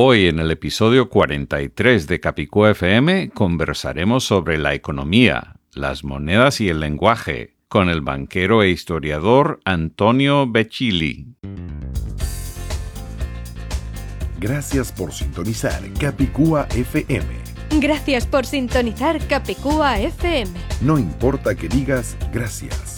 Hoy en el episodio 43 de Capicúa FM conversaremos sobre la economía, las monedas y el lenguaje con el banquero e historiador Antonio Becili. Gracias por sintonizar Capicúa FM. Gracias por sintonizar Capicúa FM. No importa que digas gracias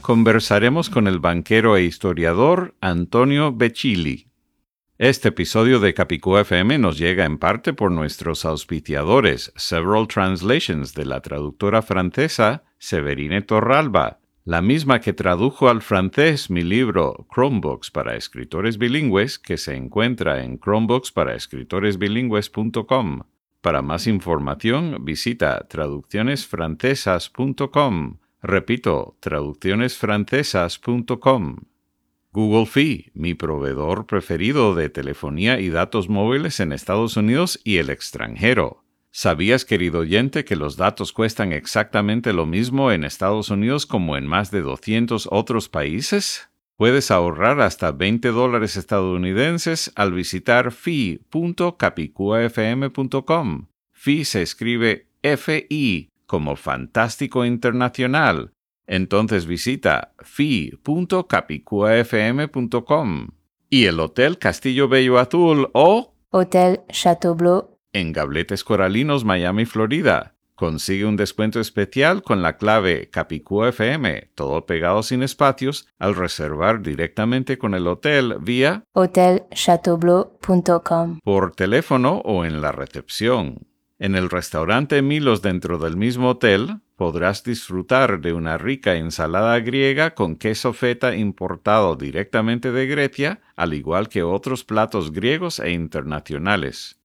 conversaremos con el banquero e historiador Antonio Becili. Este episodio de Capicúa FM nos llega en parte por nuestros auspiciadores, Several Translations de la traductora francesa Severine Torralba, la misma que tradujo al francés mi libro Chromebooks para escritores bilingües, que se encuentra en chromebooks Para más información, visita traduccionesfrancesas.com. Repito, traduccionesfrancesas.com. Google Fee, mi proveedor preferido de telefonía y datos móviles en Estados Unidos y el extranjero. ¿Sabías, querido oyente, que los datos cuestan exactamente lo mismo en Estados Unidos como en más de 200 otros países? Puedes ahorrar hasta 20 dólares estadounidenses al visitar fi.capicuafm.com. Fi se escribe FI como Fantástico Internacional entonces visita fi.capicuafm.com y el Hotel Castillo Bello Azul o Hotel Chateau Bleu en Gabletes Coralinos, Miami, Florida. Consigue un descuento especial con la clave CapicuaFM, todo pegado sin espacios, al reservar directamente con el hotel vía hotelchateaubleu.com por teléfono o en la recepción. En el restaurante Milos dentro del mismo hotel podrás disfrutar de una rica ensalada griega con queso feta importado directamente de Grecia, al igual que otros platos griegos e internacionales.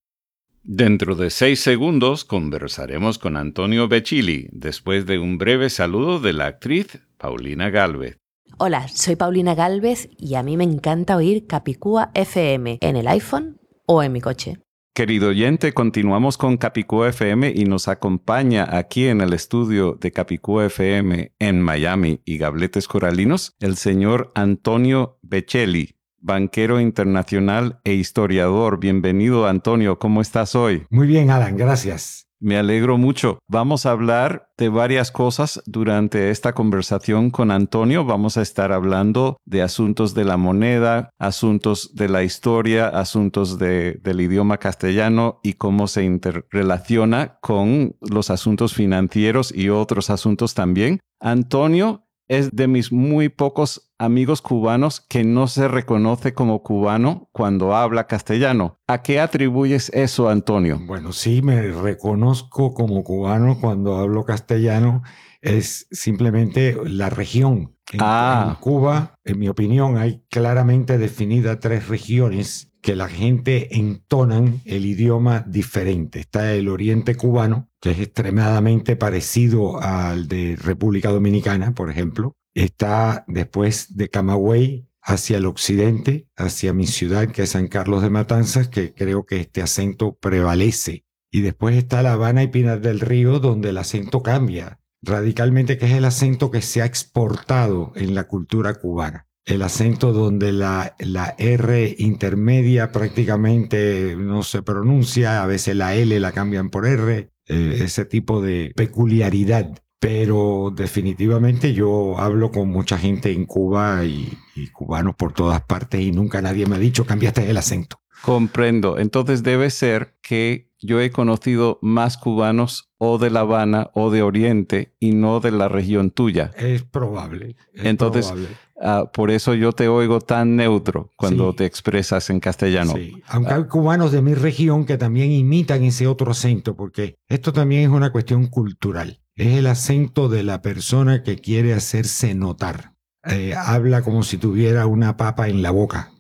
Dentro de seis segundos conversaremos con Antonio Becili, después de un breve saludo de la actriz Paulina Galvez. Hola, soy Paulina Galvez y a mí me encanta oír Capicúa FM en el iPhone o en mi coche. Querido oyente, continuamos con Capicúa FM y nos acompaña aquí en el estudio de Capicúa FM en Miami y Gabletes Coralinos el señor Antonio Beccelli, banquero internacional e historiador. Bienvenido, Antonio. ¿Cómo estás hoy? Muy bien, Alan. Gracias. Me alegro mucho. Vamos a hablar de varias cosas durante esta conversación con Antonio. Vamos a estar hablando de asuntos de la moneda, asuntos de la historia, asuntos del idioma castellano y cómo se interrelaciona con los asuntos financieros y otros asuntos también. Antonio es de mis muy pocos amigos cubanos que no se reconoce como cubano cuando habla castellano. ¿A qué atribuyes eso, Antonio? Bueno, sí, me reconozco como cubano cuando hablo castellano. Es simplemente la región. En, ah. en Cuba, en mi opinión, hay claramente definidas tres regiones que la gente entonan el idioma diferente. Está el oriente cubano, que es extremadamente parecido al de República Dominicana, por ejemplo. Está después de Camagüey hacia el occidente, hacia mi ciudad, que es San Carlos de Matanzas, que creo que este acento prevalece. Y después está La Habana y Pinar del Río, donde el acento cambia radicalmente, que es el acento que se ha exportado en la cultura cubana el acento donde la, la, R intermedia prácticamente no se pronuncia, a veces la L la cambian por R, eh, ese tipo de peculiaridad. Pero definitivamente yo hablo con mucha gente en Cuba y, y cubanos por todas partes y nunca nadie me ha dicho cambiaste el acento. Comprendo. Entonces debe ser que yo he conocido más cubanos o de La Habana o de Oriente y no de la región tuya. Es probable. Entonces, ah, por eso yo te oigo tan neutro cuando te expresas en castellano. Sí, aunque hay cubanos de mi región que también imitan ese otro acento, porque esto también es una cuestión cultural. Es el acento de la persona que quiere hacerse notar. Eh, habla como si tuviera una papa en la boca.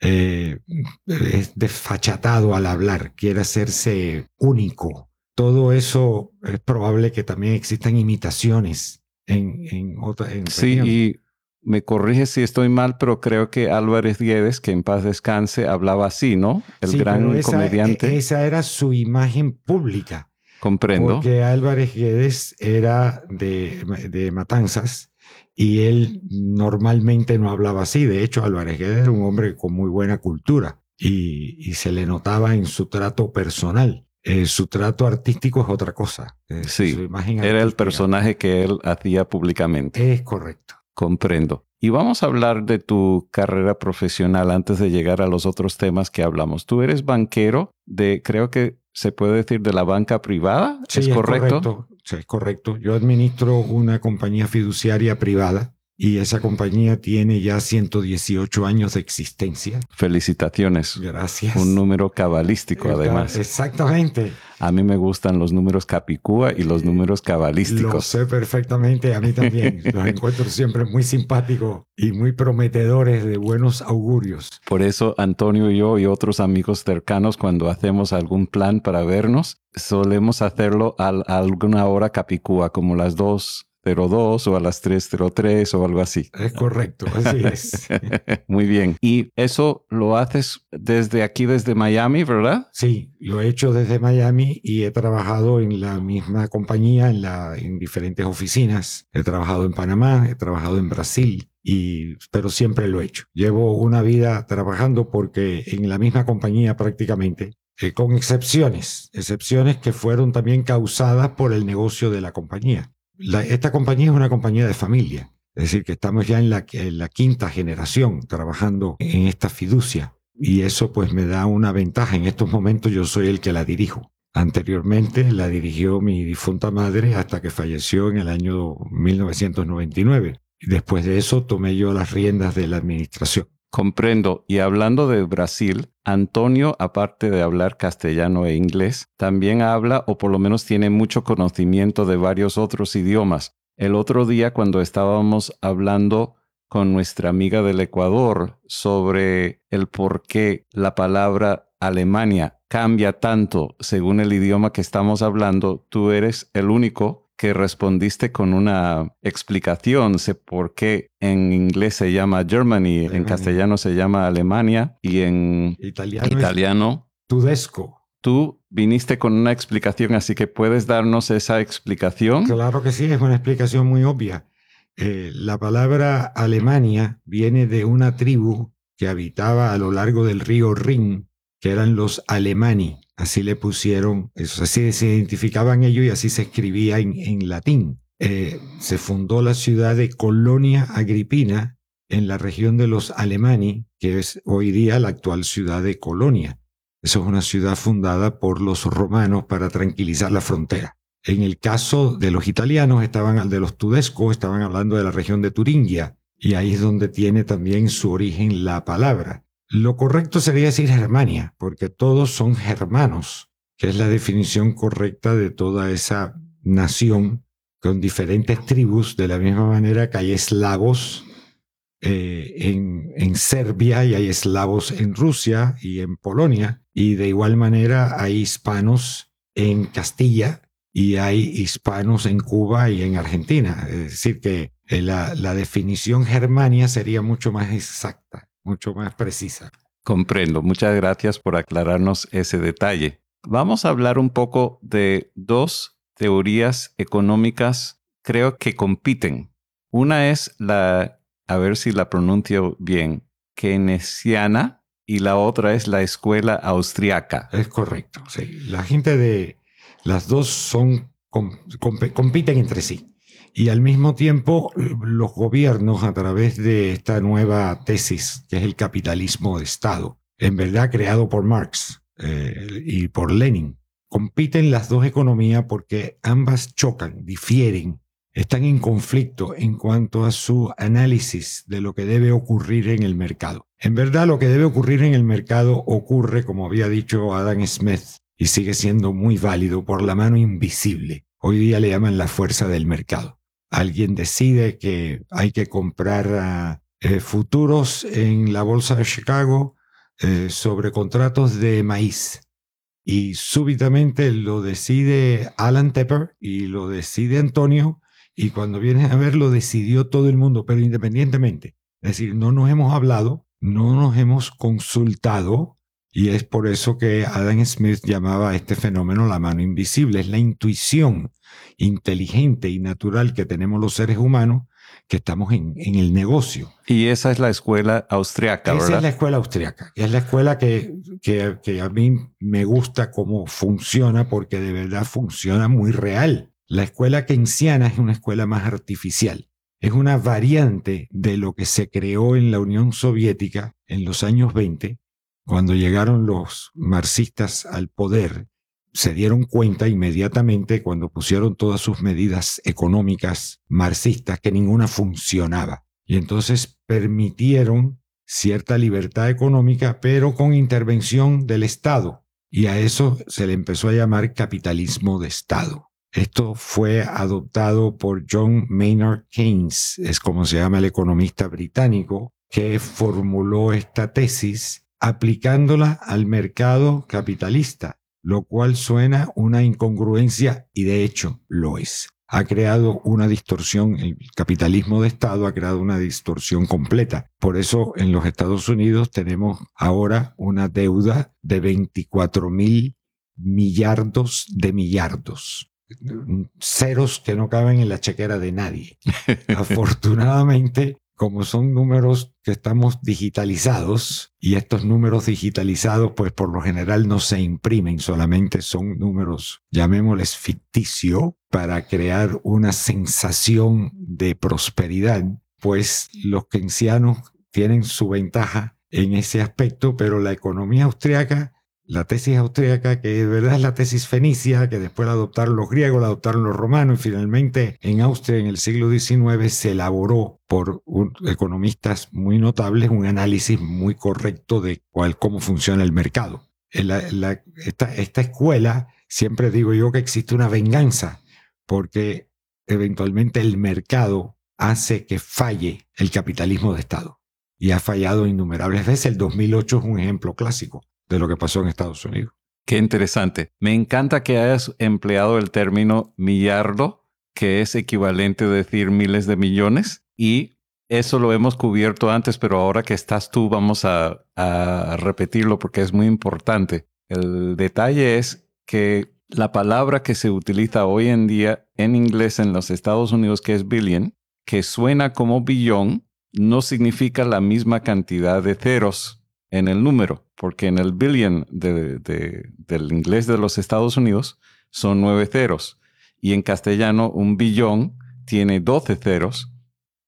Eh, es desfachatado al hablar, quiere hacerse único. Todo eso es probable que también existan imitaciones en, en otras. Sí, y me corrige si estoy mal, pero creo que Álvarez Guedes, que en paz descanse, hablaba así, ¿no? El gran comediante. E, esa era su imagen pública. Comprendo. Porque Álvarez Guedes era de, de Matanzas y él normalmente no hablaba así. De hecho, Álvarez Guedes era un hombre con muy buena cultura y, y se le notaba en su trato personal. Eh, su trato artístico es otra cosa. Eh, sí, era el personaje que él hacía públicamente. Es correcto. Comprendo. Y vamos a hablar de tu carrera profesional antes de llegar a los otros temas que hablamos. Tú eres banquero de, creo que se puede decir, de la banca privada. Sí, ¿Es correcto? Sí, es correcto. Yo administro una compañía fiduciaria privada y esa compañía tiene ya 118 años de existencia. Felicitaciones. Gracias. Un número cabalístico, además. Exactamente. A mí me gustan los números capicúa y los números cabalísticos. Lo sé perfectamente, a mí también. los encuentro siempre muy simpáticos y muy prometedores de buenos augurios. Por eso Antonio y yo y otros amigos cercanos, cuando hacemos algún plan para vernos, solemos hacerlo a, a alguna hora capicúa, como las dos 02 o a las 303 o algo así. Es correcto, así es. Muy bien. Y eso lo haces desde aquí, desde Miami, ¿verdad? Sí, lo he hecho desde Miami y he trabajado en la misma compañía, en, la, en diferentes oficinas. He trabajado en Panamá, he trabajado en Brasil. Y, pero siempre lo he hecho. Llevo una vida trabajando porque en la misma compañía prácticamente eh, con excepciones, excepciones que fueron también causadas por el negocio de la compañía esta compañía es una compañía de familia, es decir, que estamos ya en la, en la quinta generación trabajando en esta fiducia y eso pues me da una ventaja. En estos momentos yo soy el que la dirijo. Anteriormente la dirigió mi difunta madre hasta que falleció en el año 1999. Después de eso tomé yo las riendas de la administración. Comprendo. Y hablando de Brasil, Antonio, aparte de hablar castellano e inglés, también habla o por lo menos tiene mucho conocimiento de varios otros idiomas. El otro día cuando estábamos hablando con nuestra amiga del Ecuador sobre el por qué la palabra Alemania cambia tanto según el idioma que estamos hablando, tú eres el único que respondiste con una explicación, sé por qué en inglés se llama Germany, en castellano se llama Alemania y en italiano, italiano Tudesco. Tú viniste con una explicación, así que puedes darnos esa explicación. Claro que sí, es una explicación muy obvia. Eh, la palabra Alemania viene de una tribu que habitaba a lo largo del río Rin, que eran los alemani. Así le pusieron, eso, así se identificaban ellos y así se escribía en, latín. Eh, se fundó la ciudad de Colonia Agripina en la región de los Alemani, que es hoy día la actual ciudad de Colonia. Eso es una ciudad fundada por los romanos para tranquilizar la frontera. En el caso de los italianos, estaban de los tudescos, estaban hablando de la región de Turingia, y ahí es donde tiene también su origen la palabra. Lo correcto sería decir Germania, porque todos son germanos, que es la definición correcta de toda esa nación con diferentes tribus, de la misma manera que hay eslavos eh, en, Serbia y hay eslavos en Rusia y en Polonia, y de igual manera hay hispanos en Castilla y hay hispanos en Cuba y en Argentina. Es decir, que eh, la, la definición Germania sería mucho más exacta mucho más precisa. Comprendo. Muchas gracias por aclararnos ese detalle. Vamos a hablar un poco de dos teorías económicas, creo que compiten. Una es la, a ver si la pronuncio bien, keynesiana y la otra es la escuela austriaca. Es correcto, sí. La gente de las dos son compiten entre sí. Y al mismo tiempo, los gobiernos, a través de esta nueva tesis, que es el capitalismo de Estado, en verdad creado por Marx eh, y por Lenin, compiten las dos economías porque ambas chocan, difieren están en conflicto en cuanto a su análisis de lo que debe ocurrir en el mercado. En verdad, lo que debe ocurrir en el mercado ocurre, como había dicho Adam Smith, y sigue siendo muy válido por la mano invisible. Hoy día le llaman la fuerza del mercado. Alguien decide que hay que comprar ah, eh, futuros en la bolsa de Chicago eh, sobre contratos de maíz. Y súbitamente lo decide Alan Tepper y lo decide Antonio y cuando vienes a ver lo decidió todo el mundo, pero independientemente. Es decir, no nos hemos hablado, no nos hemos consultado y es por eso que Adam Smith llamaba a este fenómeno la mano invisible. Es la intuición inteligente y natural que tenemos los seres humanos que estamos en, el negocio. Y esa es la escuela austriaca, ¿verdad? Esa es la escuela austriaca. Es la escuela que, que, que a mí me gusta cómo funciona porque de verdad funciona muy real. La escuela keynesiana es una escuela más artificial. Es una variante de lo que se creó en la Unión Soviética en los años 20, cuando llegaron los marxistas al poder. Se dieron cuenta inmediatamente cuando pusieron todas sus medidas económicas marxistas que ninguna funcionaba. Y entonces permitieron cierta libertad económica, pero con intervención del Estado. Y a eso se le empezó a llamar capitalismo de Estado. Esto fue adoptado por John Maynard Keynes, es como se llama el economista británico, que formuló esta tesis aplicándola al mercado capitalista, lo cual suena una incongruencia y de hecho lo es. Ha creado una distorsión, el capitalismo de Estado ha creado una distorsión completa. Por eso en los Estados Unidos tenemos ahora una deuda de 24 mil millardos de millardos ceros que no caben en la chequera de nadie. Afortunadamente, como son números que estamos digitalizados y estos números digitalizados pues por lo general no se imprimen, solamente son números, llamémosles ficticio, para crear una sensación de prosperidad, pues los keynesianos tienen su ventaja en ese aspecto, pero la economía austriaca la tesis austríaca, que de verdad es la tesis fenicia, que después la adoptaron los griegos, la adoptaron los romanos y finalmente en Austria en el siglo XIX se elaboró por economistas muy notables un análisis muy correcto de cuál, cómo funciona el mercado. esta, esta escuela, siempre digo yo que existe una venganza, porque eventualmente el mercado hace que falle el capitalismo de Estado. Y ha fallado innumerables veces. El 2008 es un ejemplo clásico de lo que pasó en Estados Unidos. Qué interesante. Me encanta que hayas empleado el término millardo, que es equivalente a decir miles de millones, y eso lo hemos cubierto antes, pero ahora que estás tú vamos a, repetirlo porque es muy importante. El detalle es que la palabra que se utiliza hoy en día en inglés en los Estados Unidos, que es billion, que suena como billón, no significa la misma cantidad de ceros en el número, porque en el billion del inglés de los Estados Unidos son nueve ceros y en castellano un billón tiene doce ceros.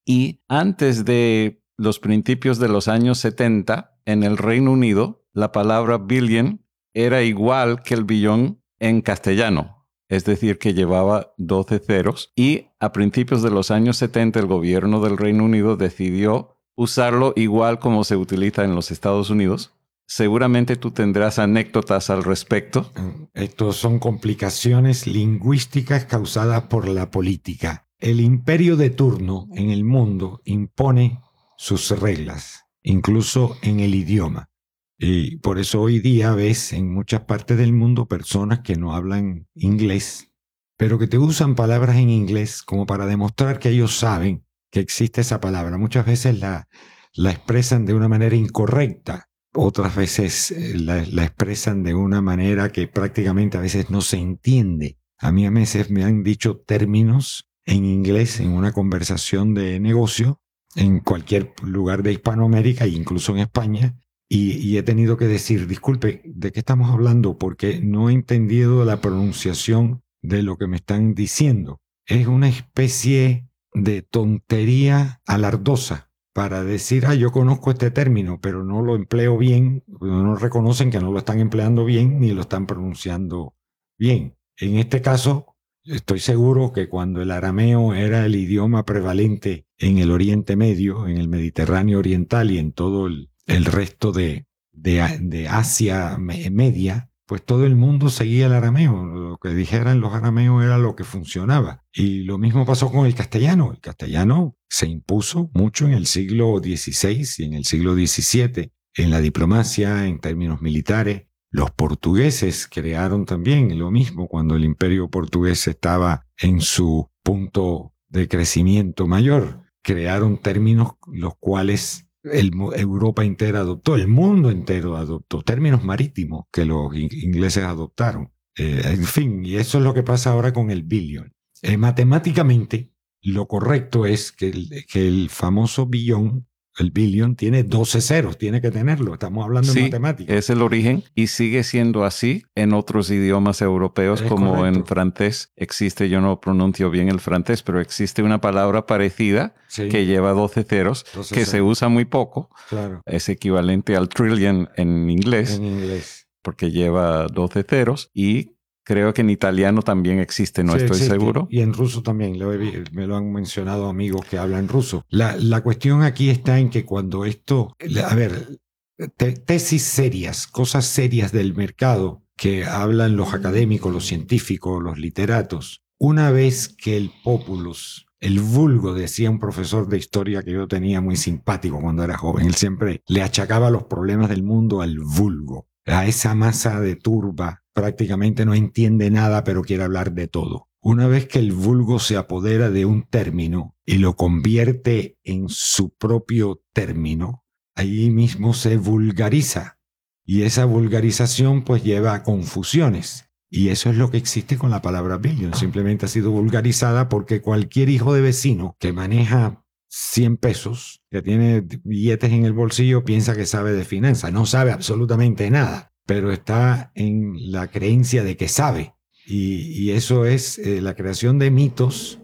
Y antes de los principios de los años 70 en el Reino Unido la palabra billion era igual que el billón en castellano, es decir, que llevaba 12 ceros. Y a principios de los años 70 el gobierno del Reino Unido decidió usarlo igual como se utiliza en los Estados Unidos. Seguramente tú tendrás anécdotas al respecto. Estos son complicaciones lingüísticas causadas por la política. El imperio de turno en el mundo impone sus reglas, incluso en el idioma. Y por eso hoy día ves en muchas partes del mundo personas que no hablan inglés, pero que te usan palabras en inglés como para demostrar que ellos saben que existe esa palabra. Muchas veces la, la expresan de una manera incorrecta, otras veces eh, la, la, expresan de una manera que prácticamente a veces no se entiende. A mí a veces me han dicho términos en inglés en una conversación de negocio en cualquier lugar de Hispanoamérica e incluso en España. Y, y, he tenido que decir, disculpe, ¿de qué estamos hablando? Porque no he entendido la pronunciación de lo que me están diciendo. Es una especie de tontería alardosa para decir, ah, yo conozco este término, pero no lo empleo bien, no reconocen que no lo están empleando bien ni lo están pronunciando bien. En este caso, Estoy seguro que cuando el arameo era el idioma prevalente en el Oriente Medio, en el Mediterráneo Oriental y en todo el, resto de, de, Asia Media, pues todo el mundo seguía el arameo. Lo que dijeran los arameos era lo que funcionaba. Y lo mismo pasó con el castellano. El castellano se impuso mucho en el siglo XVI y en el siglo XVII, en la diplomacia, en términos militares. Los portugueses crearon también lo mismo cuando el imperio portugués estaba en su punto de crecimiento mayor. Crearon términos los cuales Europa entera adoptó, el mundo entero adoptó, términos marítimos que los ingleses adoptaron. Eh, en fin, y eso es lo que pasa ahora con el billion. Eh, matemáticamente, lo correcto es que que el famoso billón el billion tiene 12 ceros, tiene que tenerlo. Estamos hablando de matemáticas. Es el origen y sigue siendo así en otros idiomas europeos, como en francés. Existe, yo no pronuncio bien el francés, pero existe una palabra parecida que lleva 12 ceros, que se usa muy poco. Claro. Es equivalente al trillion en inglés. En inglés. Porque lleva 12 ceros y Creo que en italiano también existe, no estoy seguro. Y en ruso también, me lo han mencionado amigos que hablan ruso. La, la cuestión aquí está en que cuando esto, a ver, tesis serias, cosas serias del mercado que hablan los académicos, los científicos, los literatos, una vez que el populus, el vulgo, decía un profesor de historia que yo tenía muy simpático cuando era joven, él siempre le achacaba los problemas del mundo al vulgo, a esa masa de turba prácticamente no entiende nada pero quiere hablar de todo. Una vez que el vulgo se apodera de un término y lo convierte en su propio término, ahí mismo se vulgariza. Y esa vulgarización pues lleva a confusiones. Y eso es lo que existe con la palabra billion. Simplemente ha sido vulgarizada porque cualquier hijo de vecino que maneja 100 pesos, que tiene billetes en el bolsillo, piensa que sabe de finanzas. No sabe absolutamente nada pero está en la creencia de que sabe. Y, eso es eh, la creación de mitos.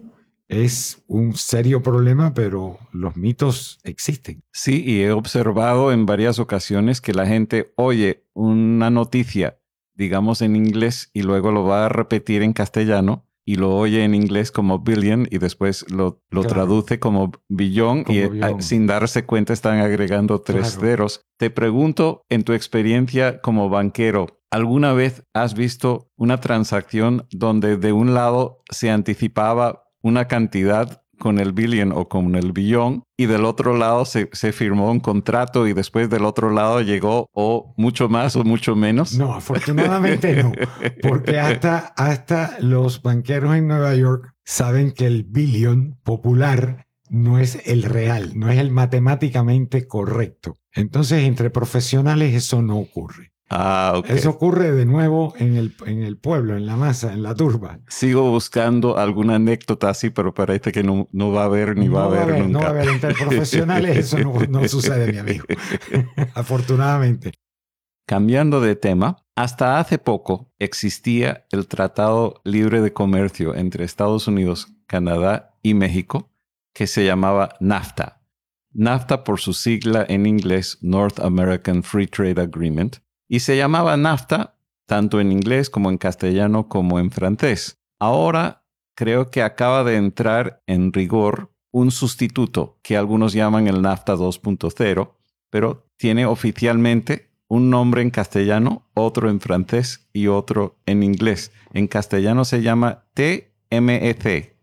Es un serio problema, pero los mitos existen. Sí, y he observado en varias ocasiones que la gente oye una noticia, digamos en inglés, y luego lo va a repetir en castellano y lo oye en inglés como billion y después lo, lo traduce como billón y eh, sin darse cuenta están agregando tres ceros. Te pregunto, en tu experiencia como banquero, ¿alguna vez has visto una transacción donde de un lado se anticipaba una cantidad con el billion o con el billón y del otro lado se, firmó un contrato y después del otro lado llegó o mucho más o mucho menos? No, afortunadamente no, porque hasta, hasta los banqueros en Nueva York saben que el billion popular no es el real, no es el matemáticamente correcto. Entonces, entre profesionales eso no ocurre. Ah, Eso ocurre de nuevo en el, en el pueblo, en la masa, en la turba. Sigo buscando alguna anécdota así, pero parece que no, no va a haber ni va, a haber, nunca. No va a haber entre profesionales, eso no, no sucede, mi amigo. Afortunadamente. Cambiando de tema, hasta hace poco existía el Tratado Libre de Comercio entre Estados Unidos, Canadá y México, que se llamaba NAFTA. NAFTA por su sigla en inglés North American Free Trade Agreement, y se llamaba NAFTA tanto en inglés como en castellano como en francés. Ahora creo que acaba de entrar en rigor un sustituto que algunos llaman el NAFTA 2.0, pero tiene oficialmente un nombre en castellano, otro en francés y otro en inglés. En castellano se llama TMEC,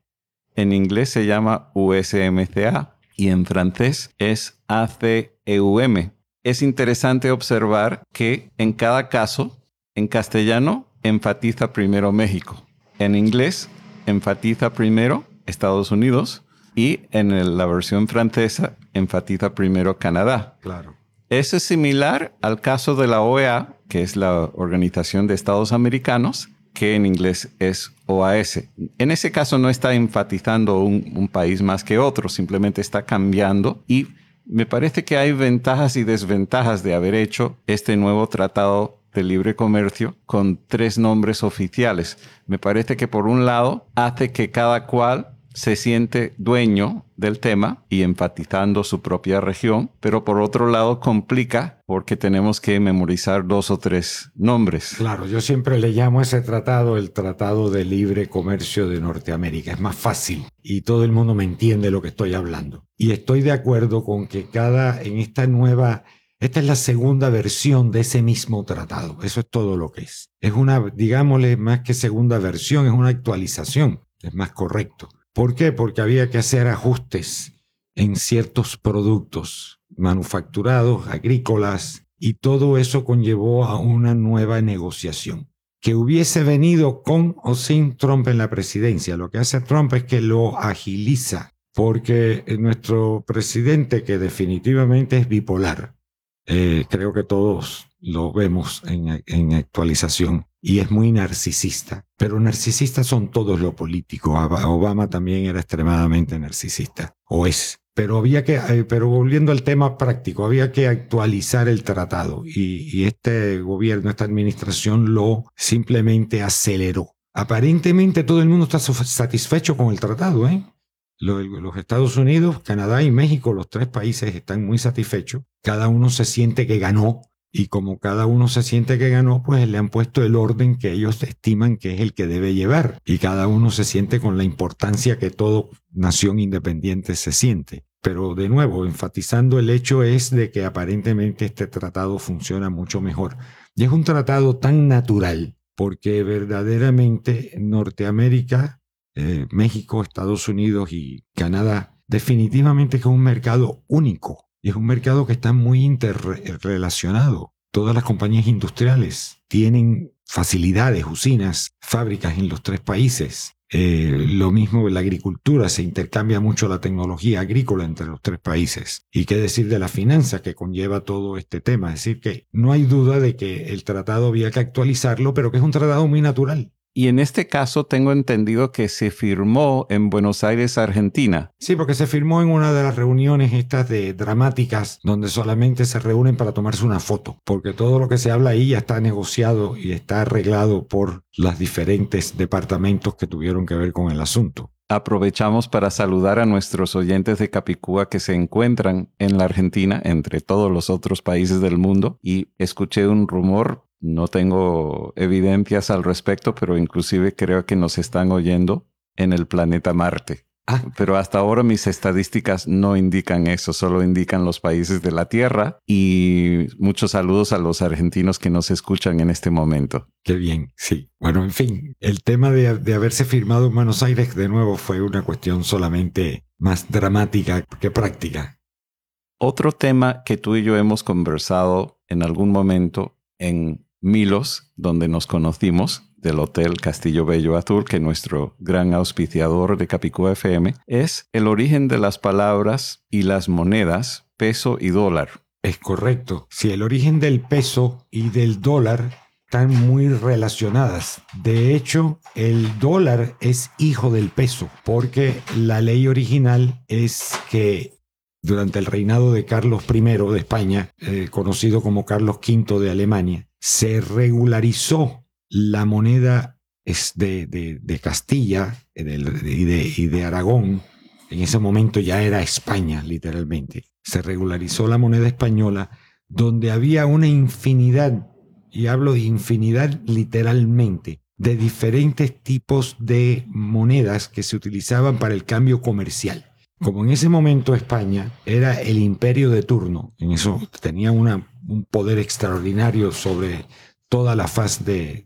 en inglés se llama USMCA y en francés es ACEUM es interesante observar que en cada caso, en castellano, enfatiza primero México. En inglés, enfatiza primero Estados Unidos. Y en la versión francesa, enfatiza primero Canadá. Claro. Eso es similar al caso de la OEA, que es la Organización de Estados Americanos, que en inglés es OAS. En ese caso no está enfatizando un, un país más que otro, simplemente está cambiando y me parece que hay ventajas y desventajas de haber hecho este nuevo tratado de libre comercio con tres nombres oficiales. Me parece que por un lado hace que cada cual se siente dueño del tema y enfatizando su propia región, pero por otro lado complica porque tenemos que memorizar dos o tres nombres. Claro, yo siempre le llamo a ese tratado el Tratado de Libre Comercio de Norteamérica. Es más fácil y todo el mundo me entiende lo que estoy hablando. Y estoy de acuerdo con que cada, en esta nueva esta es la segunda versión de ese mismo tratado. Eso es todo lo que es. Es una, digámosle, más que segunda versión, es una actualización. Es más correcto. ¿Por qué? Porque había que hacer ajustes en ciertos productos manufacturados, agrícolas, y todo eso conllevó a una nueva negociación que hubiese venido con o sin Trump en la presidencia. Lo que hace Trump es que lo agiliza, porque nuestro presidente, que definitivamente es bipolar, eh, creo que todos lo vemos en, actualización y es muy narcisista. Pero narcisistas son todos los políticos. Obama también era extremadamente narcisista, o es. Pero había que, eh, pero volviendo al tema práctico, había que actualizar el tratado y, y este gobierno, esta administración lo simplemente aceleró. Aparentemente todo el mundo está satisfecho con el tratado, ¿eh? Los Estados Unidos, Canadá y México, los tres países están muy satisfechos. Cada uno se siente que ganó y como cada uno se siente que ganó, pues le han puesto el orden que ellos estiman que es el que debe llevar. Y cada uno se siente con la importancia que toda nación independiente se siente. Pero de nuevo, enfatizando el hecho es de que aparentemente este tratado funciona mucho mejor. Y es un tratado tan natural porque verdaderamente Norteamérica eh, México, Estados Unidos y Canadá, definitivamente es un mercado único y es un mercado que está muy interrelacionado. Todas las compañías industriales tienen facilidades, usinas, fábricas en los tres países. Eh, lo mismo en la agricultura, se intercambia mucho la tecnología agrícola entre los tres países. Y qué decir de la finanza que conlleva todo este tema. Es decir, que no hay duda de que el tratado había que actualizarlo, pero que es un tratado muy natural. Y en este caso tengo entendido que se firmó en Buenos Aires, Argentina. Sí, porque se firmó en una de las reuniones estas de dramáticas donde solamente se reúnen para tomarse una foto, porque todo lo que se habla ahí ya está negociado y está arreglado por los diferentes departamentos que tuvieron que ver con el asunto. Aprovechamos para saludar a nuestros oyentes de Capicúa que se encuentran en la Argentina, entre todos los otros países del mundo, y escuché un rumor no tengo evidencias al respecto, pero inclusive creo que nos están oyendo en el planeta Marte. Ah. Pero hasta ahora mis estadísticas no indican eso, solo indican los países de la Tierra y muchos saludos a los argentinos que nos escuchan en este momento. Qué bien, sí. Bueno, en fin, el tema de, de haberse firmado en Buenos Aires de nuevo fue una cuestión solamente más dramática que práctica. Otro tema que tú y yo hemos conversado en algún momento en Milos, donde nos conocimos, del Hotel Castillo Bello Azul, que nuestro gran auspiciador de Capicú FM, es el origen de las palabras y las monedas peso y dólar. Es correcto. Si el origen del peso y del dólar están muy relacionadas. De hecho, el dólar es hijo del peso, porque la ley original es que durante el reinado de Carlos I de España, eh, conocido como Carlos V de Alemania, se regularizó la moneda de, de, Castilla y, de, y de Aragón. En ese momento ya era España, literalmente. Se regularizó la moneda española donde había una infinidad, y hablo de infinidad literalmente, de diferentes tipos de monedas que se utilizaban para el cambio comercial. Como en ese momento España era el imperio de turno, en eso tenía una un poder extraordinario sobre toda la faz de,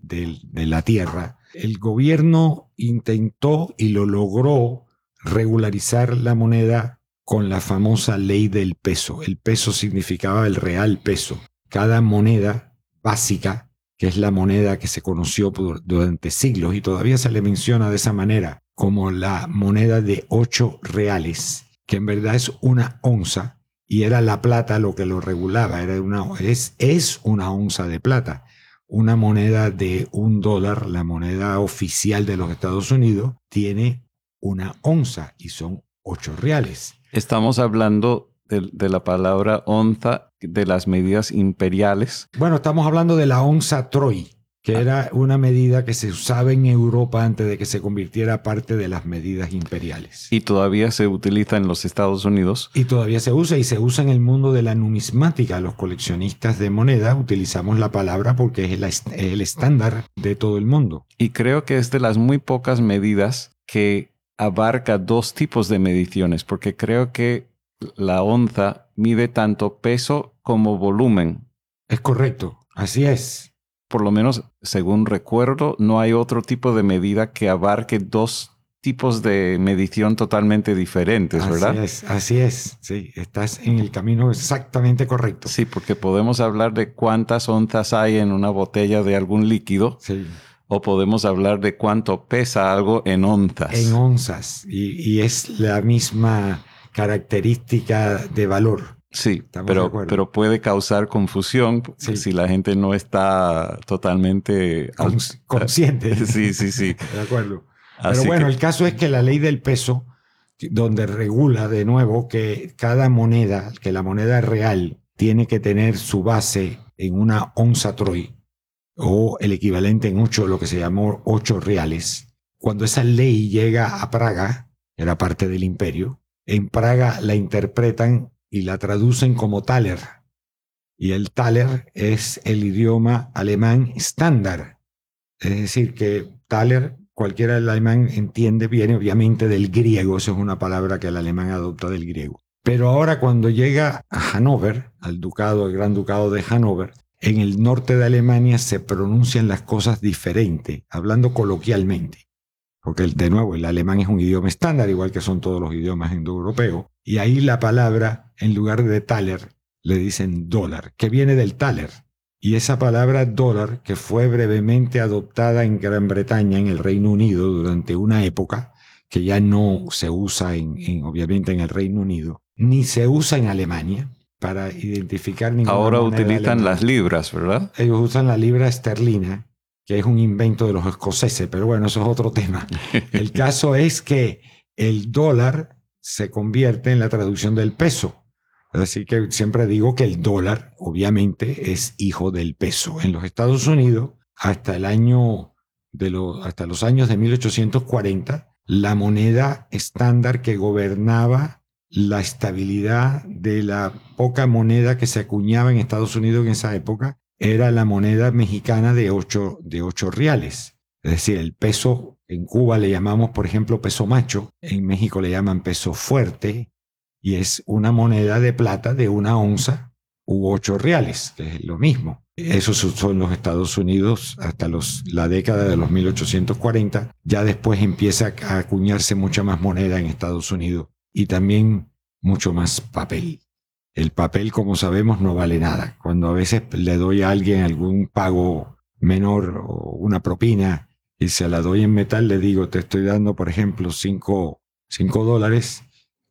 la tierra. El gobierno intentó y lo logró regularizar la moneda con la famosa ley del peso. El peso significaba el real peso. Cada moneda básica, que es la moneda que se conoció durante siglos y todavía se le menciona de esa manera, como la moneda de ocho reales, que en verdad es una onza, y era la plata lo que lo regulaba, era una, es, es una onza de plata. Una moneda de un dólar, la moneda oficial de los Estados Unidos, tiene una onza y son ocho reales. Estamos hablando de, de, la palabra onza, de las medidas imperiales. Bueno, estamos hablando de la onza Troy, que era una medida que se usaba en Europa antes de que se convirtiera parte de las medidas imperiales. Y todavía se utiliza en los Estados Unidos. Y todavía se usa y se usa en el mundo de la numismática. Los coleccionistas de moneda utilizamos la palabra porque es el, el estándar de todo el mundo. Y creo que es de las muy pocas medidas que abarca dos tipos de mediciones, porque creo que la onza mide tanto peso como volumen. Es correcto, así es por lo menos según recuerdo, no hay otro tipo de medida que abarque dos tipos de medición totalmente diferentes, ¿verdad? Así es, así es, sí, estás en el camino exactamente correcto. Sí, porque podemos hablar de cuántas onzas hay en una botella de algún líquido. Sí. O podemos hablar de cuánto pesa algo en onzas. En onzas. Y, y es la misma característica de valor. Sí, pero, pero puede causar confusión si la gente no está totalmente consciente. sí, sí, sí. De acuerdo. pero bueno, el caso es que la ley del peso, donde regula de nuevo que cada moneda, que la moneda real tiene que tener su base en una onza troy o el equivalente en ocho, lo que se llamó ocho reales. Cuando esa ley llega a Praga, era parte del imperio, en Praga la interpretan y la traducen como Thaler. Y el Thaler es el idioma alemán estándar. Es decir, que Thaler, cualquiera del alemán entiende, viene obviamente del griego, esa es una palabra que el alemán adopta del griego. Pero ahora cuando llega a Hannover, al ducado, el gran ducado de Hannover, en el norte de Alemania se pronuncian las cosas diferente, hablando coloquialmente porque de nuevo el alemán es un idioma estándar, igual que son todos los idiomas indoeuropeos, y ahí la palabra, en lugar de taler, le dicen dólar, que viene del taler. Y esa palabra dólar, que fue brevemente adoptada en Gran Bretaña, en el Reino Unido, durante una época, que ya no se usa en, obviamente en el Reino Unido, ni se usa en Alemania para identificar ninguna Ahora utilizan las libras, ¿verdad? Ellos usan la libra esterlina, que es un invento de los escoceses, pero bueno, eso es otro tema. El caso es que el dólar se convierte en la traducción del peso. Así que siempre digo que el dólar, obviamente, es hijo del peso. En los Estados Unidos, hasta el año de los, hasta los años de 1840, la moneda estándar que gobernaba la estabilidad de la poca moneda que se acuñaba en Estados Unidos en esa época era la moneda mexicana de 8 de ocho reales. Es decir, el peso en Cuba le llamamos, por ejemplo, peso macho, en México le llaman peso fuerte, y es una moneda de plata de una onza u ocho reales, que es lo mismo. Eso se usó en los Estados Unidos hasta la década de los 1840. Ya después empieza a acuñarse mucha más moneda en Estados Unidos y también mucho más papel. El papel, como sabemos, no vale nada. Cuando a veces le doy a alguien algún pago menor o una propina y se la doy en metal, le digo, te estoy dando, por ejemplo, 5 dólares,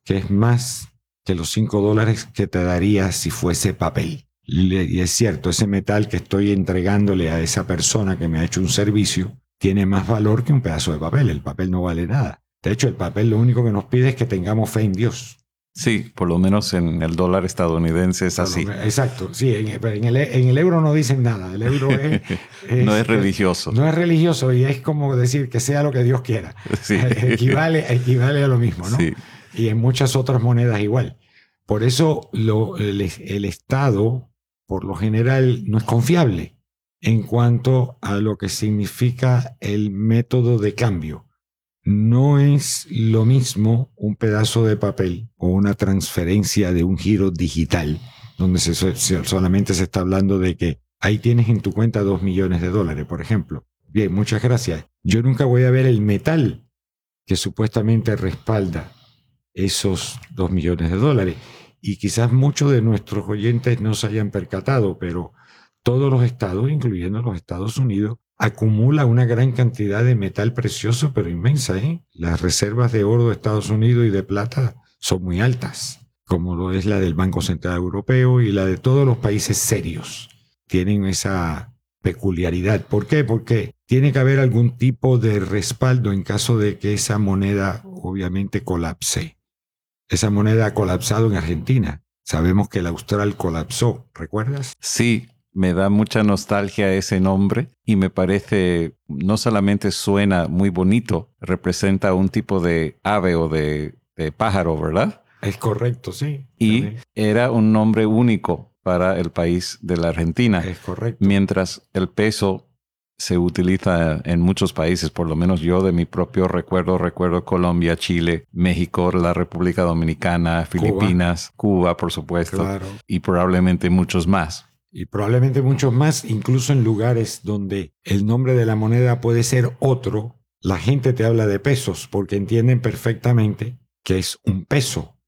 que es más que los 5 dólares que te daría si fuese papel. Y es cierto, ese metal que estoy entregándole a esa persona que me ha hecho un servicio tiene más valor que un pedazo de papel. El papel no vale nada. De hecho, el papel lo único que nos pide es que tengamos fe en Dios. Sí, por lo menos en el dólar estadounidense es así. Exacto, sí, en, el, euro no dicen nada, el euro es, no es religioso. No es religioso y es como decir que sea lo que Dios quiera. equivale, equivale a lo mismo, ¿no? Y en muchas otras monedas igual. Por eso lo, el, el Estado, por lo general, no es confiable en cuanto a lo que significa el método de cambio no es lo mismo un pedazo de papel o una transferencia de un giro digital, donde solamente se está hablando de que ahí tienes en tu cuenta dos millones de dólares, por ejemplo. Bien, muchas gracias. Yo nunca voy a ver el metal que supuestamente respalda esos dos millones de dólares. Y quizás muchos de nuestros oyentes no se hayan percatado, pero todos los estados, incluyendo los Estados Unidos, acumula una gran cantidad de metal precioso, pero inmensa. ¿eh? Las reservas de oro de Estados Unidos y de plata son muy altas, como lo es la del Banco Central Europeo y la de todos los países serios. Tienen esa peculiaridad. ¿Por qué? Porque tiene que haber algún tipo de respaldo en caso de que esa moneda obviamente colapse. Esa moneda ha colapsado en Argentina. Sabemos que el austral colapsó, ¿recuerdas? Sí, me da mucha nostalgia ese nombre y me parece, no solamente suena muy bonito, representa un tipo de ave o de, pájaro, ¿verdad? Es correcto, sí. Y era un nombre único para el país de la Argentina. Es correcto. Mientras el peso se utiliza en muchos países, por lo menos yo de mi propio recuerdo, recuerdo Colombia, Chile, México, la República Dominicana, Filipinas, Cuba, por supuesto, y probablemente muchos más y probablemente muchos más, incluso en lugares donde el nombre de la moneda puede ser otro, la gente te habla de pesos porque entienden perfectamente que es un peso.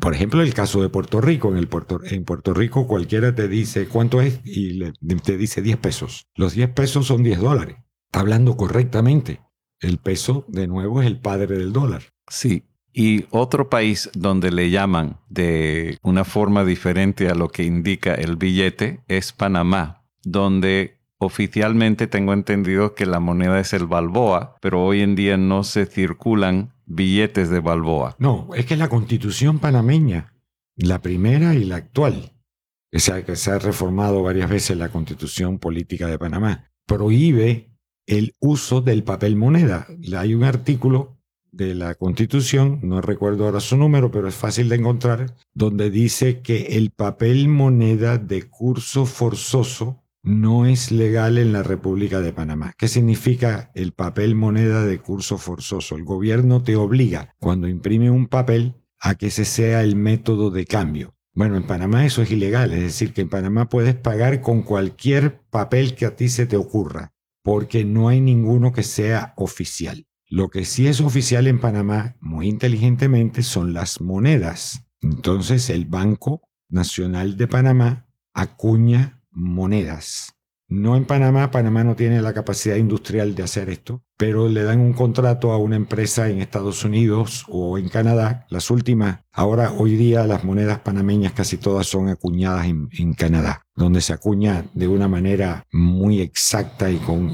Por ejemplo, el caso de Puerto Rico. En, el Puerto, en Puerto Rico cualquiera te dice cuánto es y te dice 10 pesos. Los 10 pesos son 10 dólares. Está hablando correctamente. El peso, de nuevo, es el padre del dólar. Sí, y otro país donde le llaman de una forma diferente a lo que indica el billete es Panamá, donde oficialmente tengo entendido que la moneda es el balboa, pero hoy en día no se circulan billetes de balboa. No, es que la constitución panameña, la primera y la actual, que se que se ha reformado varias veces la constitución política de Panamá, prohíbe el uso del papel moneda. Hay un artículo de la Constitución, no recuerdo ahora su número, pero es fácil de encontrar, donde dice que el papel moneda de curso forzoso no es legal en la República de Panamá. ¿Qué significa el papel moneda de curso forzoso? El gobierno te obliga, cuando imprime un papel, a que ese sea el método de cambio. Bueno, en Panamá eso es ilegal, es decir, que en Panamá puedes pagar con cualquier papel que a ti se te ocurra, porque no hay ninguno que sea oficial. Lo que sí es oficial en Panamá, muy inteligentemente, son las monedas. Entonces el Banco Nacional de Panamá acuña monedas. No en Panamá, Panamá no tiene la capacidad industrial de hacer esto, pero le dan un contrato a una empresa en Estados Unidos o en Canadá. Las últimas, ahora hoy día las monedas panameñas casi todas son acuñadas en, Canadá, donde se acuña de una manera muy exacta y con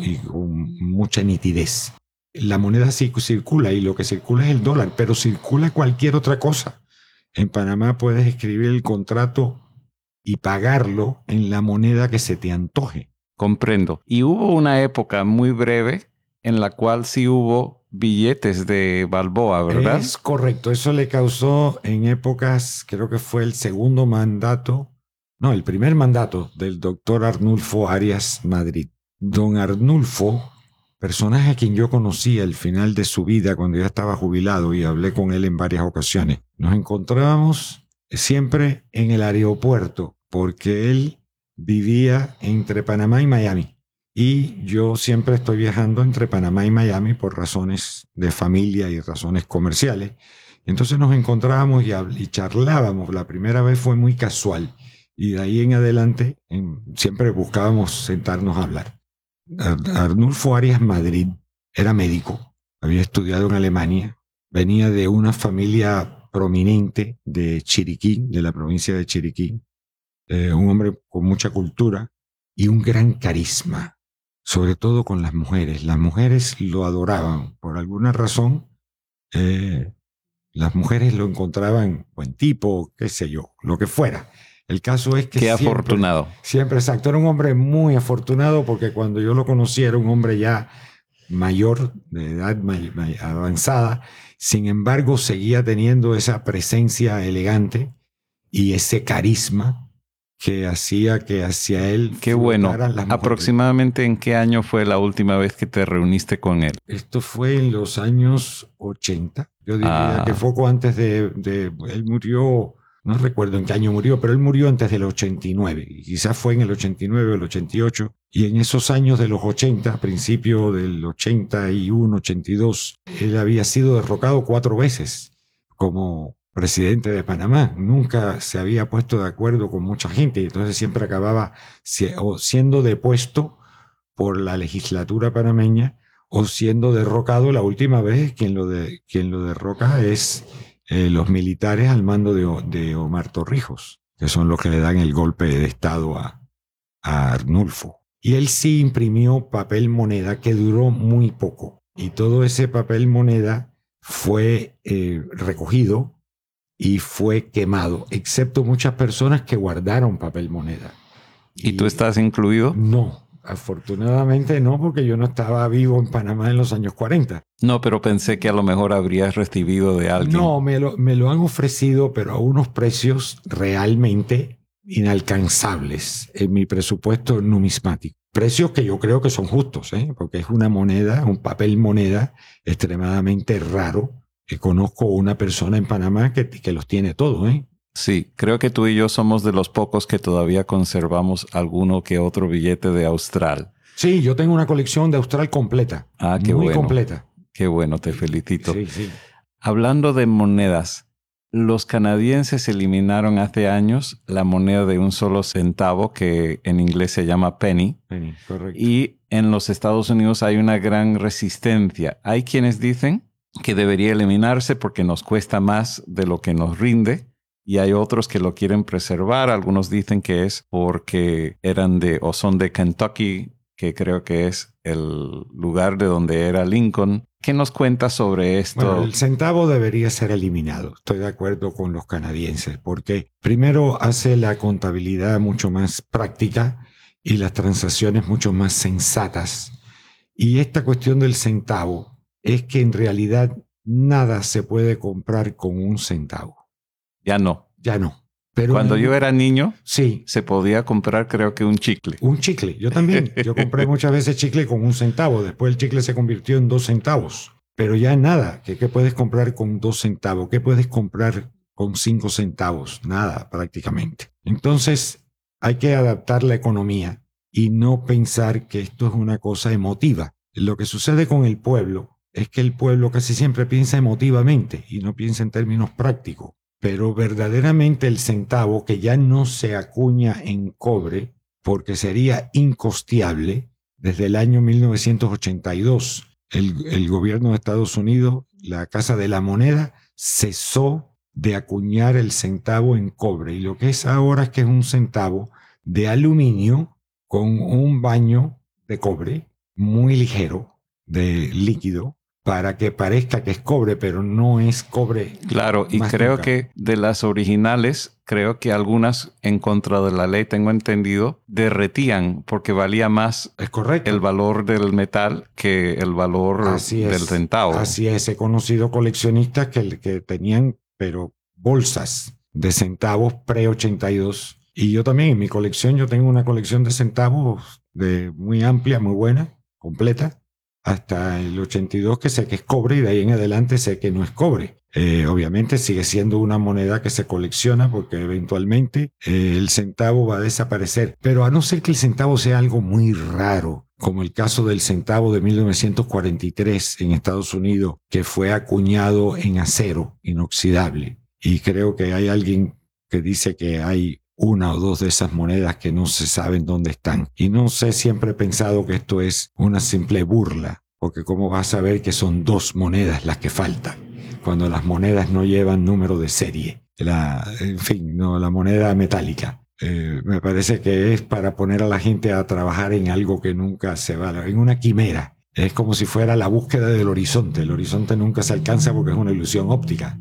mucha nitidez la moneda circula y lo que circula es el dólar, pero circula cualquier otra cosa. En Panamá puedes escribir el contrato y pagarlo en la moneda que se te antoje. Comprendo. Y hubo una época muy breve en la cual sí hubo billetes de Balboa, ¿verdad? Es correcto. Eso le causó en épocas, creo que fue el segundo mandato, no, el primer mandato del doctor Arnulfo Arias Madrid. Don Arnulfo personaje a quien yo conocí al final de su vida cuando ya estaba jubilado y hablé con él en varias ocasiones. Nos encontrábamos siempre en el aeropuerto porque él vivía entre Panamá y Miami. Y yo siempre estoy viajando entre Panamá y Miami por razones de familia y razones comerciales. Entonces nos encontrábamos y, charlábamos. La primera vez fue muy casual. Y de ahí en adelante siempre buscábamos sentarnos a hablar. Arnulfo Arias Madrid era médico, había estudiado en Alemania, venía de una familia prominente de Chiriquí, de la provincia de Chiriquí, eh, un hombre con mucha cultura y un gran carisma, sobre todo con las mujeres. Las mujeres lo adoraban, por alguna razón, eh, las mujeres lo encontraban buen tipo, qué sé yo, lo que fuera. El caso es que... Qué afortunado. Siempre, exacto. Era un hombre muy afortunado porque cuando yo lo conocí era un hombre ya mayor, de edad avanzada. Sin embargo, seguía teniendo esa presencia elegante y ese carisma que hacía que hacia él... Qué bueno. Aproximadamente en qué año fue la última vez que te reuniste con él? Esto fue en los años 80. Yo diría ah. que poco antes de, de... Él murió no recuerdo en qué año murió, pero él murió antes del 89, y quizás fue en el 89 o el 88, y en esos años de los 80, a principio del 81, 82, él había sido derrocado cuatro veces como presidente de Panamá. Nunca se había puesto de acuerdo con mucha gente, y entonces siempre acababa siendo depuesto por la legislatura panameña o siendo derrocado la última vez quien lo, de, quien lo derroca es eh, los militares al mando de, Omar Torrijos, que son los que le dan el golpe de Estado a, Arnulfo. Y él sí imprimió papel moneda que duró muy poco. Y todo ese papel moneda fue eh, recogido y fue quemado, excepto muchas personas que guardaron papel moneda. ¿Y, tú estás incluido? No, afortunadamente no, porque yo no estaba vivo en Panamá en los años 40. No, pero pensé que a lo mejor habrías recibido de alguien. No, me lo, me lo han ofrecido, pero a unos precios realmente inalcanzables en mi presupuesto numismático. Precios que yo creo que son justos, ¿eh? porque es una moneda, un papel moneda extremadamente raro. Que conozco una persona en Panamá que, que los tiene todos. ¿eh? Sí, creo que tú y yo somos de los pocos que todavía conservamos alguno que otro billete de Austral. Sí, yo tengo una colección de Austral completa. Ah, qué muy bueno. completa. Qué bueno, te felicito. Sí, sí. Hablando de monedas, los canadienses eliminaron hace años la moneda de un solo centavo, que en inglés se llama penny, Penny, correcto. y en los Estados Unidos hay una gran resistencia. Hay quienes dicen que debería eliminarse porque nos cuesta más de lo que nos rinde. Y hay otros que lo quieren preservar. Algunos dicen que es porque eran de o son de Kentucky, que creo que es el lugar de donde era Lincoln. ¿Qué nos cuenta sobre esto? Bueno, el centavo debería ser eliminado. Estoy de acuerdo con los canadienses, porque primero hace la contabilidad mucho más práctica y las transacciones mucho más sensatas. Y esta cuestión del centavo es que en realidad nada se puede comprar con un centavo. Ya no. Ya no. Pero Cuando yo era niño, Sí, se podía comprar creo que un chicle. un chicle. Yo también. Yo compré muchas veces chicle con un centavo. Después el chicle se convirtió en dos centavos. Pero ya nada. ¿Qué, qué puedes comprar con dos centavos? ¿Qué puedes comprar con cinco centavos? Nada, prácticamente. Entonces, hay que adaptar la economía y no pensar que esto es una cosa emotiva. Lo que sucede con el pueblo es que el pueblo casi siempre piensa emotivamente y no piensa en términos prácticos. Pero verdaderamente el centavo, que ya no se acuña en cobre, porque sería incosteable, desde el año 1982, el, gobierno de Estados Unidos, la Casa de la Moneda, cesó de acuñar el centavo en cobre. Y lo que es ahora es que es un centavo de aluminio con un baño de cobre muy ligero, de líquido, para que parezca que es cobre, pero no es cobre. Claro, y creo nunca. que de las originales, creo que algunas en contra de la ley, tengo entendido, derretían porque valía más Es correcto. el valor del metal que el valor Así es. del centavo. Así es, he conocido coleccionistas que, que tenían, pero bolsas de centavos pre-82. Y yo también, en mi colección, yo tengo una colección de centavos de muy amplia, muy buena, completa, hasta el 82 que sé que es cobre y de ahí en adelante sé que no es cobre. Eh, obviamente sigue siendo una moneda que se colecciona porque eventualmente eh, el centavo va a desaparecer. Pero a no ser que el centavo sea algo muy raro, como el caso del centavo de 1943 en Estados Unidos, que fue acuñado en acero inoxidable. Y creo que hay alguien que dice que hay una o dos de esas monedas que no se saben dónde están. Y no sé, siempre he pensado que esto es una simple burla, porque cómo vas a saber que son dos monedas las que faltan, cuando las monedas no llevan número de serie. La, en fin, no, la moneda metálica. Eh, me parece que es para poner a la gente a trabajar en algo que nunca se va, en una quimera. Es como si fuera la búsqueda del horizonte. El horizonte nunca se alcanza porque es una ilusión óptica.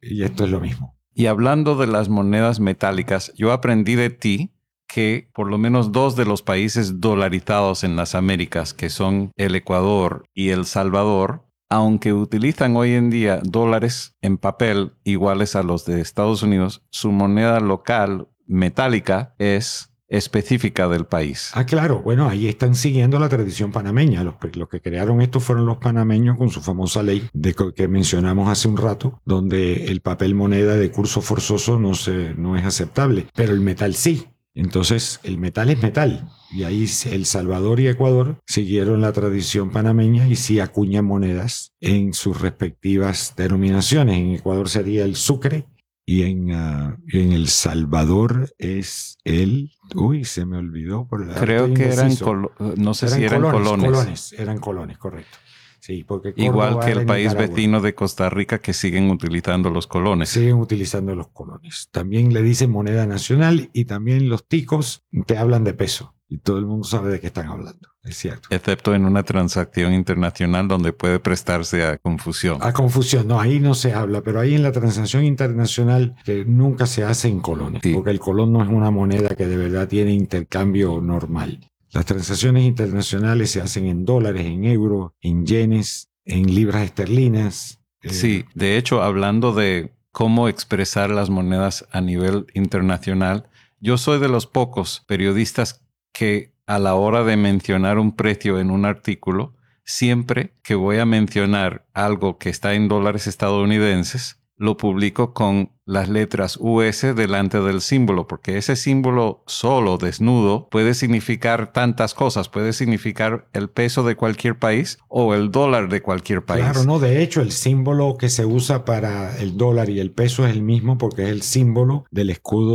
Y esto es lo mismo. Y hablando de las monedas metálicas, yo aprendí de ti que por lo menos dos de los países dolarizados en las Américas, que son el Ecuador y El Salvador, aunque utilizan hoy en día dólares en papel iguales a los de Estados Unidos, su moneda local metálica es específica del país. Ah, claro. Bueno, ahí están siguiendo la tradición panameña. Los, que crearon esto fueron los panameños con su famosa ley de que mencionamos hace un rato, donde el papel moneda de curso forzoso no, se, no es aceptable, pero el metal sí. Entonces, el metal es metal. Y ahí El Salvador y Ecuador siguieron la tradición panameña y sí acuñan monedas en sus respectivas denominaciones. En Ecuador sería el sucre y en, ah, en El Salvador es el... Uy, se me olvidó. Por la- Creo que eran, colo- no sé si eran colones. colones. Eran colones, correcto. Sí, porque Igual que el país Nicaragua. vecino de Costa Rica que siguen utilizando los colones. Siguen utilizando los colones. También le dicen moneda nacional y también los ticos te hablan de peso. Y todo el mundo sabe de qué están hablando. Es cierto. Excepto en una transacción internacional donde puede prestarse a confusión. A confusión, no, ahí no se habla, pero ahí en la transacción internacional que nunca se hace en colones, Sí. porque el colón no es una moneda que de verdad tiene intercambio normal. Las transacciones internacionales se hacen en dólares, en euros, en yenes, en libras esterlinas. eh, Sí, de hecho, hablando de cómo expresar las monedas a nivel internacional, yo soy de los pocos periodistas que a la hora de mencionar un precio en un artículo, siempre que voy a mencionar algo que está en dólares estadounidenses, lo publico con las letras US delante del símbolo, porque ese símbolo solo, desnudo, puede significar tantas cosas. Puede significar el peso de cualquier país o el dólar de cualquier país. Claro, no, de hecho el símbolo que se usa para el dólar y el peso es el mismo porque es el símbolo del escudo